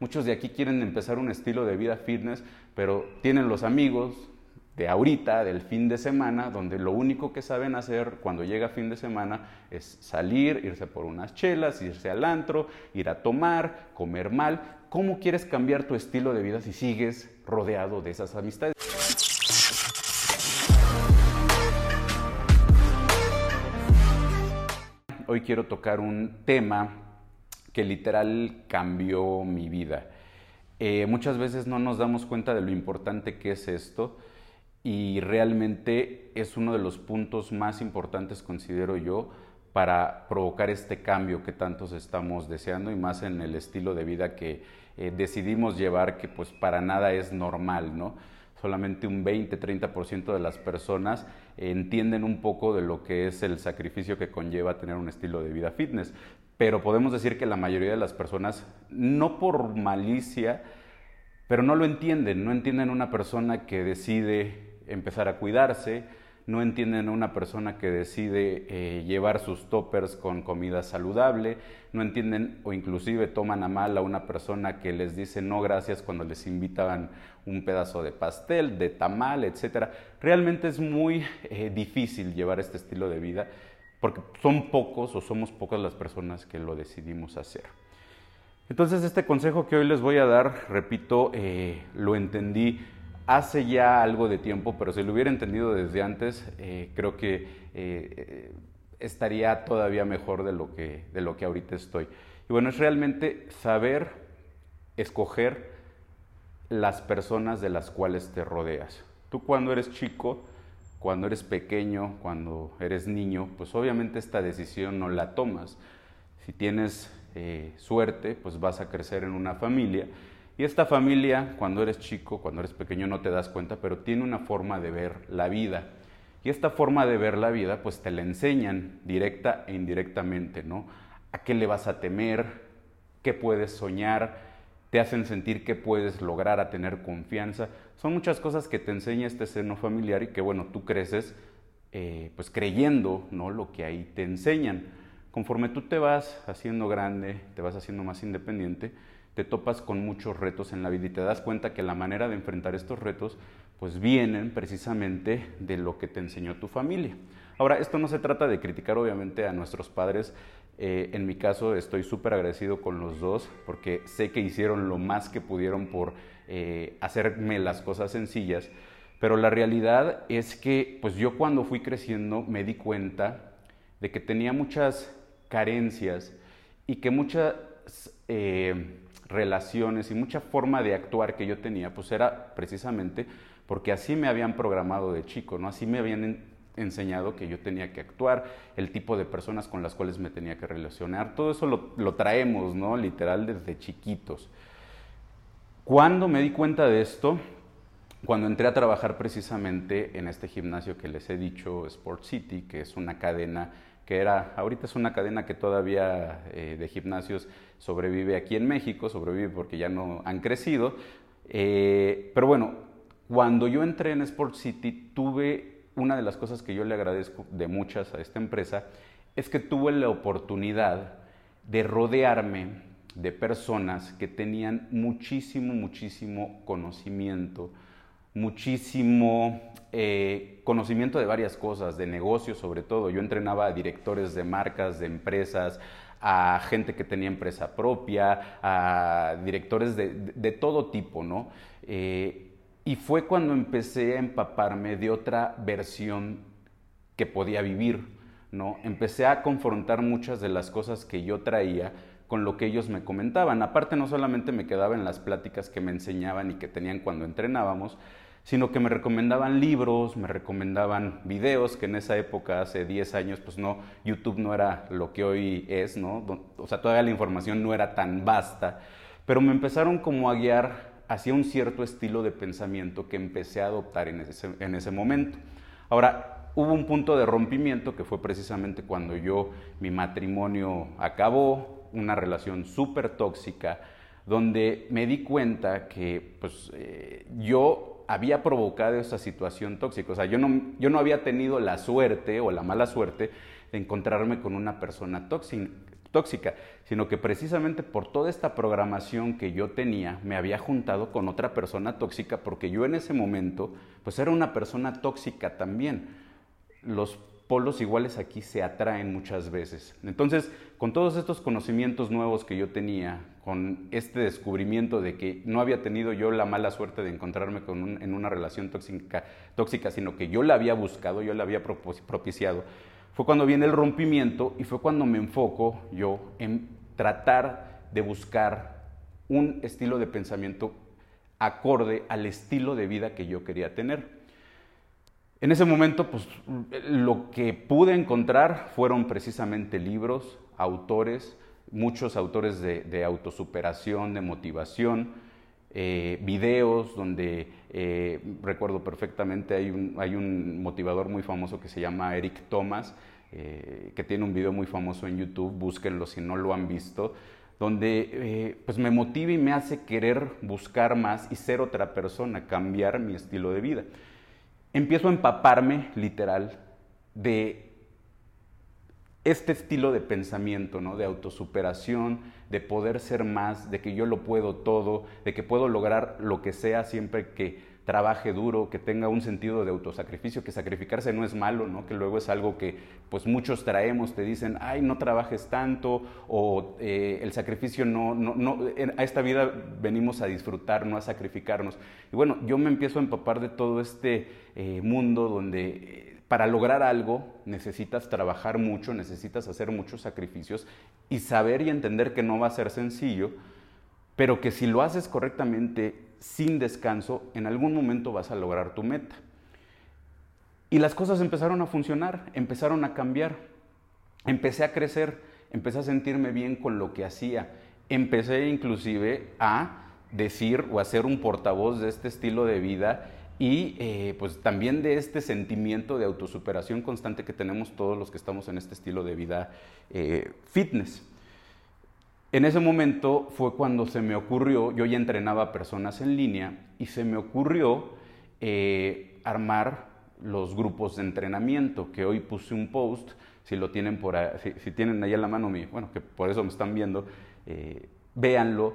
Muchos de aquí quieren empezar un estilo de vida fitness, pero tienen los amigos de ahorita, del fin de semana, donde lo único que saben hacer cuando llega fin de semana es salir, irse por unas chelas, irse al antro, ir a tomar, comer mal. ¿Cómo quieres cambiar tu estilo de vida si sigues rodeado de esas amistades? Hoy quiero tocar un tema que literal cambió mi vida. Eh, muchas veces no nos damos cuenta de lo importante que es esto y realmente es uno de los puntos más importantes, considero yo, para provocar este cambio que tantos estamos deseando y más en el estilo de vida que eh, decidimos llevar, que pues para nada es normal, ¿no? Solamente un 20-30% de las personas entienden un poco de lo que es el sacrificio que conlleva tener un estilo de vida fitness. Pero podemos decir que la mayoría de las personas, no por malicia, pero no lo entienden, no entienden una persona que decide empezar a cuidarse, no entienden a una persona que decide eh, llevar sus toppers con comida saludable, no entienden o inclusive toman a mal a una persona que les dice no gracias cuando les invitan un pedazo de pastel, de tamal, etc. Realmente es muy eh, difícil llevar este estilo de vida porque son pocos o somos pocas las personas que lo decidimos hacer. Entonces este consejo que hoy les voy a dar, repito, eh, lo entendí hace ya algo de tiempo, pero si lo hubiera entendido desde antes, eh, creo que eh, estaría todavía mejor de lo, que, de lo que ahorita estoy. Y bueno, es realmente saber escoger las personas de las cuales te rodeas. Tú cuando eres chico, cuando eres pequeño, cuando eres niño, pues obviamente esta decisión no la tomas. Si tienes eh, suerte, pues vas a crecer en una familia y esta familia, cuando eres chico, cuando eres pequeño, no te das cuenta, pero tiene una forma de ver la vida. Y esta forma de ver la vida, pues te la enseñan directa e indirectamente, ¿no? ¿A qué le vas a temer? ¿Qué puedes soñar? Te hacen sentir que puedes lograr a tener confianza. Son muchas cosas que te enseña este seno familiar y que, bueno, tú creces eh, pues creyendo, ¿no? Lo que ahí te enseñan. Conforme tú te vas haciendo grande, te vas haciendo más independiente, te topas con muchos retos en la vida y te das cuenta que la manera de enfrentar estos retos pues vienen precisamente de lo que te enseñó tu familia. Ahora, esto no se trata de criticar obviamente a nuestros padres. Eh, en mi caso estoy súper agradecido con los dos porque sé que hicieron lo más que pudieron por eh, hacerme las cosas sencillas. Pero la realidad es que pues yo cuando fui creciendo me di cuenta de que tenía muchas carencias y que muchas... Eh, relaciones y mucha forma de actuar que yo tenía, pues era precisamente porque así me habían programado de chico, ¿no? Así me habían enseñado que yo tenía que actuar, el tipo de personas con las cuales me tenía que relacionar, todo eso lo, lo traemos, ¿no? Literal desde chiquitos. Cuando me di cuenta de esto, cuando entré a trabajar precisamente en este gimnasio que les he dicho, Sport City, que es una cadena que era, ahorita es una cadena que todavía eh, de gimnasios sobrevive aquí en México, sobrevive porque ya no han crecido. Eh, pero bueno, cuando yo entré en Sport City, tuve una de las cosas que yo le agradezco de muchas a esta empresa, es que tuve la oportunidad de rodearme de personas que tenían muchísimo, muchísimo conocimiento, muchísimo eh, conocimiento de varias cosas, de negocios sobre todo. Yo entrenaba a directores de marcas, de empresas, a gente que tenía empresa propia, a directores de, todo tipo, ¿no? Eh, y fue cuando empecé a empaparme de otra versión que podía vivir, ¿no? Empecé a confrontar muchas de las cosas que yo traía con lo que ellos me comentaban. Aparte, no solamente me quedaba en las pláticas que me enseñaban y que tenían cuando entrenábamos, sino que me recomendaban libros, me recomendaban videos, que en esa época, hace 10 años, pues no, YouTube no era lo que hoy es, ¿no? O sea, todavía la información no era tan vasta, pero me empezaron como a guiar hacia un cierto estilo de pensamiento que empecé a adoptar en ese, en ese momento. Ahora, hubo un punto de rompimiento que fue precisamente cuando yo, mi matrimonio acabó, una relación súper tóxica, donde me di cuenta que pues, eh, yo había provocado esa situación tóxica. O sea, yo no, yo no había tenido la suerte o la mala suerte de encontrarme con una persona tóxica, sino que precisamente por toda esta programación que yo tenía, me había juntado con otra persona tóxica porque yo en ese momento, pues era una persona tóxica también. Los polos iguales aquí se atraen muchas veces. Entonces, con todos estos conocimientos nuevos que yo tenía, con este descubrimiento de que no había tenido yo la mala suerte de encontrarme con en una relación tóxica, tóxica, sino que yo la había buscado, yo la había propiciado, fue cuando viene el rompimiento y fue cuando me enfoco yo en tratar de buscar un estilo de pensamiento acorde al estilo de vida que yo quería tener. En ese momento, pues lo que pude encontrar fueron precisamente libros, autores, muchos autores de, autosuperación, de motivación, eh, videos donde eh, recuerdo perfectamente hay un, hay un, motivador muy famoso que se llama Eric Thomas, eh, que tiene un video muy famoso en YouTube, búsquenlo si no lo han visto, donde pues me motiva y me hace querer buscar más y ser otra persona, cambiar mi estilo de vida. Empiezo a empaparme, literal, de este estilo de pensamiento, ¿no? de autosuperación, de poder ser más, de que yo lo puedo todo, de que puedo lograr lo que sea siempre que trabaje duro, que tenga un sentido de autosacrificio, que sacrificarse no es malo, ¿no? que luego es algo que pues muchos traemos, te dicen, ay, no trabajes tanto, o eh, el sacrificio no, no, no, a esta vida venimos a disfrutar, no a sacrificarnos. Y bueno, yo me empiezo a empapar de todo este eh, mundo donde eh, para lograr algo necesitas trabajar mucho, necesitas hacer muchos sacrificios y saber y entender que no va a ser sencillo, pero que si lo haces correctamente sin descanso, en algún momento vas a lograr tu meta. Y las cosas empezaron a funcionar, empezaron a cambiar. Empecé a crecer, empecé a sentirme bien con lo que hacía. Empecé inclusive a decir o a ser un portavoz de este estilo de vida y eh, pues también de este sentimiento de autosuperación constante que tenemos todos los que estamos en este estilo de vida eh, fitness. En ese momento fue cuando se me ocurrió, yo ya entrenaba personas en línea y se me ocurrió eh, armar los grupos de entrenamiento, que hoy puse un post, si lo tienen por ahí, si, tienen ahí en la mano mío, bueno, que por eso me están viendo, véanlo.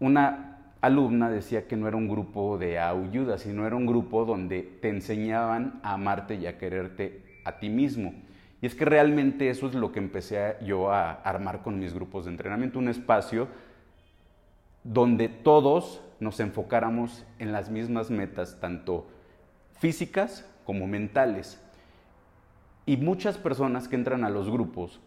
Una alumna decía que no era un grupo de ayuda, sino era un grupo donde te enseñaban a amarte y a quererte a ti mismo. Y es que realmente eso es lo que empecé yo a armar con mis grupos de entrenamiento, un espacio donde todos nos enfocáramos en las mismas metas, tanto físicas como mentales. Y muchas personas que entran a los grupos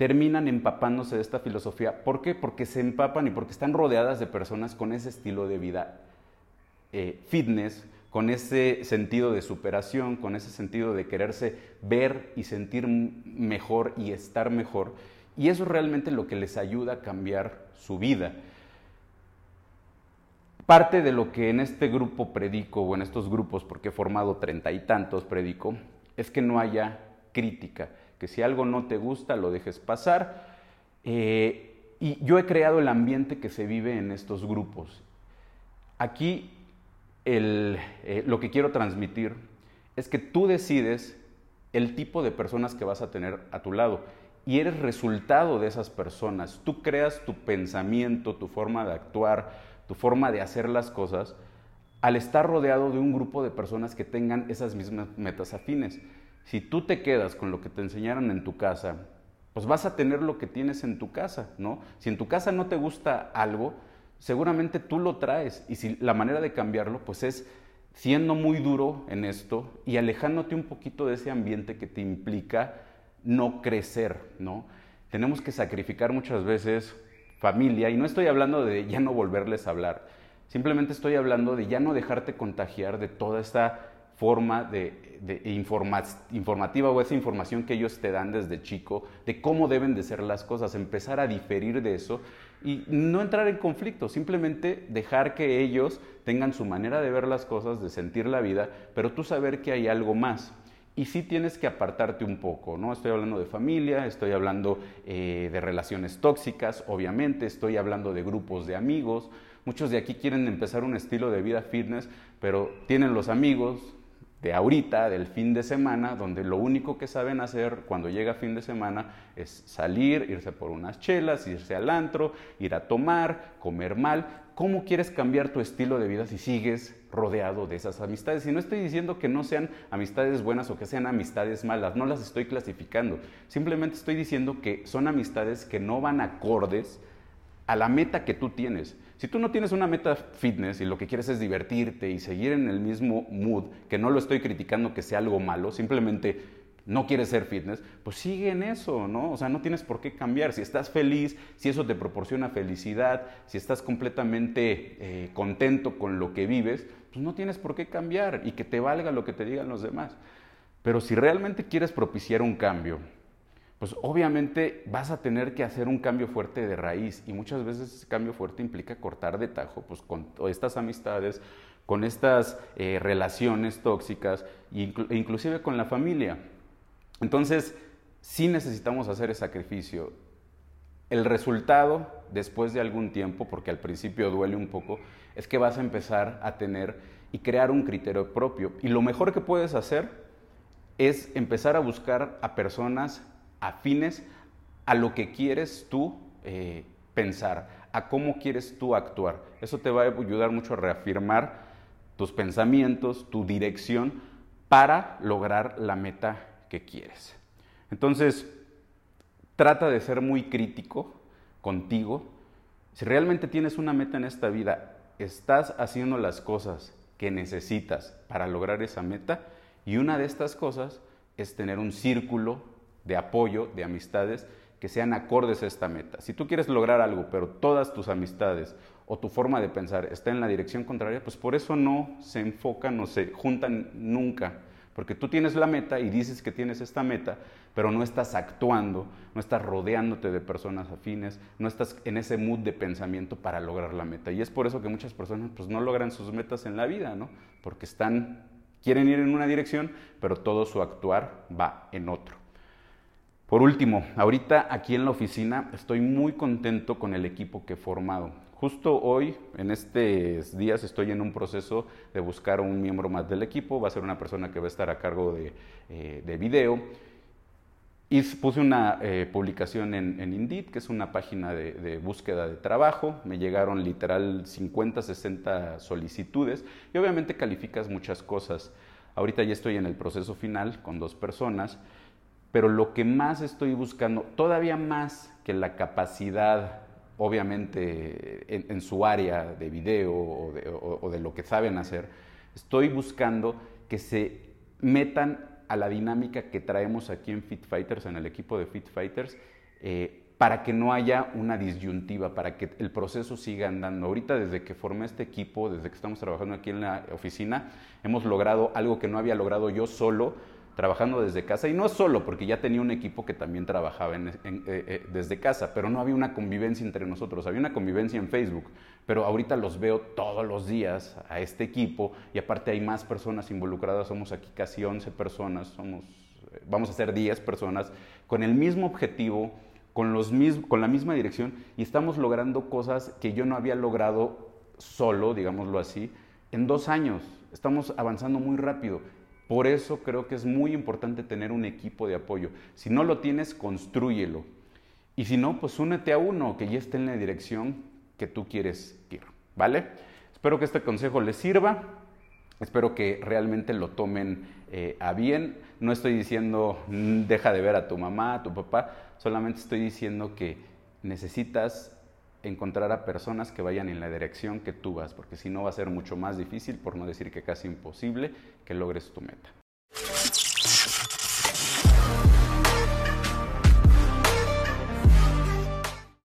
terminan empapándose de esta filosofía. ¿Por qué? Porque se empapan y porque están rodeadas de personas con ese estilo de vida eh, fitness, con ese sentido de superación, con ese sentido de quererse ver y sentir mejor y estar mejor. Y eso es realmente lo que les ayuda a cambiar su vida. Parte de lo que en este grupo predico, o en estos grupos, porque he formado treinta y tantos predico, es que no haya crítica, que si algo no te gusta lo dejes pasar. Eh, y yo he creado el ambiente que se vive en estos grupos. Aquí eh, lo que quiero transmitir es que tú decides el tipo de personas que vas a tener a tu lado y eres resultado de esas personas. Tú creas tu pensamiento, tu forma de actuar, tu forma de hacer las cosas al estar rodeado de un grupo de personas que tengan esas mismas metas afines. Si tú te quedas con lo que te enseñaron en tu casa, pues vas a tener lo que tienes en tu casa, ¿no? Si en tu casa no te gusta algo, seguramente tú lo traes y si la manera de cambiarlo pues es siendo muy duro en esto y alejándote un poquito de ese ambiente que te implica no crecer, ¿no? Tenemos que sacrificar muchas veces familia y no estoy hablando de ya no volverles a hablar, simplemente estoy hablando de ya no dejarte contagiar de toda esta forma de, informativa o esa información que ellos te dan desde chico, de cómo deben de ser las cosas, empezar a diferir de eso y no entrar en conflicto, simplemente dejar que ellos tengan su manera de ver las cosas, de sentir la vida, pero tú saber que hay algo más. Y sí tienes que apartarte un poco, ¿no? Estoy hablando de familia, estoy hablando eh, de relaciones tóxicas, obviamente, estoy hablando de grupos de amigos. Muchos de aquí quieren empezar un estilo de vida fitness, pero tienen los amigos, de ahorita, del fin de semana, donde lo único que saben hacer cuando llega fin de semana es salir, irse por unas chelas, irse al antro, ir a tomar, comer mal. ¿Cómo quieres cambiar tu estilo de vida si sigues rodeado de esas amistades? Y no estoy diciendo que no sean amistades buenas o que sean amistades malas, no las estoy clasificando. Simplemente estoy diciendo que son amistades que no van acordes a la meta que tú tienes. Si tú no tienes una meta fitness y lo que quieres es divertirte y seguir en el mismo mood, que no lo estoy criticando que sea algo malo, simplemente no quieres ser fitness, pues sigue en eso, ¿no? O sea, no tienes por qué cambiar. Si estás feliz, si eso te proporciona felicidad, si estás completamente eh, contento con lo que vives, pues no tienes por qué cambiar y que te valga lo que te digan los demás. Pero si realmente quieres propiciar un cambio, pues obviamente vas a tener que hacer un cambio fuerte de raíz y muchas veces ese cambio fuerte implica cortar de tajo pues con estas amistades, con estas eh, relaciones tóxicas e inclusive con la familia. Entonces, sí necesitamos hacer ese sacrificio. El resultado, después de algún tiempo, porque al principio duele un poco, es que vas a empezar a tener y crear un criterio propio. Y lo mejor que puedes hacer es empezar a buscar a personas afines a lo que quieres tú eh, pensar, a cómo quieres tú actuar. Eso te va a ayudar mucho a reafirmar tus pensamientos, tu dirección para lograr la meta que quieres. Entonces, trata de ser muy crítico contigo. Si realmente tienes una meta en esta vida, estás haciendo las cosas que necesitas para lograr esa meta y una de estas cosas es tener un círculo de apoyo, de amistades que sean acordes a esta meta. Si tú quieres lograr algo, pero todas tus amistades o tu forma de pensar está en la dirección contraria, pues por eso no se enfocan o se juntan nunca. Porque tú tienes la meta y dices que tienes esta meta, pero no estás actuando, no estás rodeándote de personas afines, no estás en ese mood de pensamiento para lograr la meta. Y es por eso que muchas personas pues, no logran sus metas en la vida, ¿no? Porque están, quieren ir en una dirección, pero todo su actuar va en otro. Por último, ahorita aquí en la oficina estoy muy contento con el equipo que he formado. Justo hoy, en estos días, estoy en un proceso de buscar un miembro más del equipo. Va a ser una persona que va a estar a cargo de, eh, video. Y puse una eh, publicación en, Indeed, que es una página de, de, búsqueda de trabajo. Me llegaron literal 50, 60 solicitudes y obviamente calificas muchas cosas. Ahorita ya estoy en el proceso final con dos personas pero lo que más estoy buscando, todavía más que la capacidad, obviamente, en, su área de video o de, lo que saben hacer, estoy buscando que se metan a la dinámica que traemos aquí en Fit Fighters, en el equipo de Fit Fighters, eh, para que no haya una disyuntiva, para que el proceso siga andando. Ahorita desde que formé este equipo, desde que estamos trabajando aquí en la oficina, hemos logrado algo que no había logrado yo solo, trabajando desde casa y no solo porque ya tenía un equipo que también trabajaba eh, eh, desde casa, pero no había una convivencia entre nosotros, había una convivencia en Facebook, pero ahorita los veo todos los días a este equipo y aparte hay más personas involucradas, somos aquí casi 11 personas, somos, eh, vamos a ser 10 personas con el mismo objetivo, con, los con la misma dirección y estamos logrando cosas que yo no había logrado solo, digámoslo así, en dos años. Estamos avanzando muy rápido por eso creo que es muy importante tener un equipo de apoyo. Si no lo tienes, construyelo. Y si no, pues únete a uno que ya esté en la dirección que tú quieres ir. ¿Vale? Espero que este consejo les sirva. Espero que realmente lo tomen eh, a bien. No estoy diciendo mm, deja de ver a tu mamá, a tu papá. Solamente estoy diciendo que necesitas encontrar a personas que vayan en la dirección que tú vas, porque si no va a ser mucho más difícil, por no decir que casi imposible, que logres tu meta.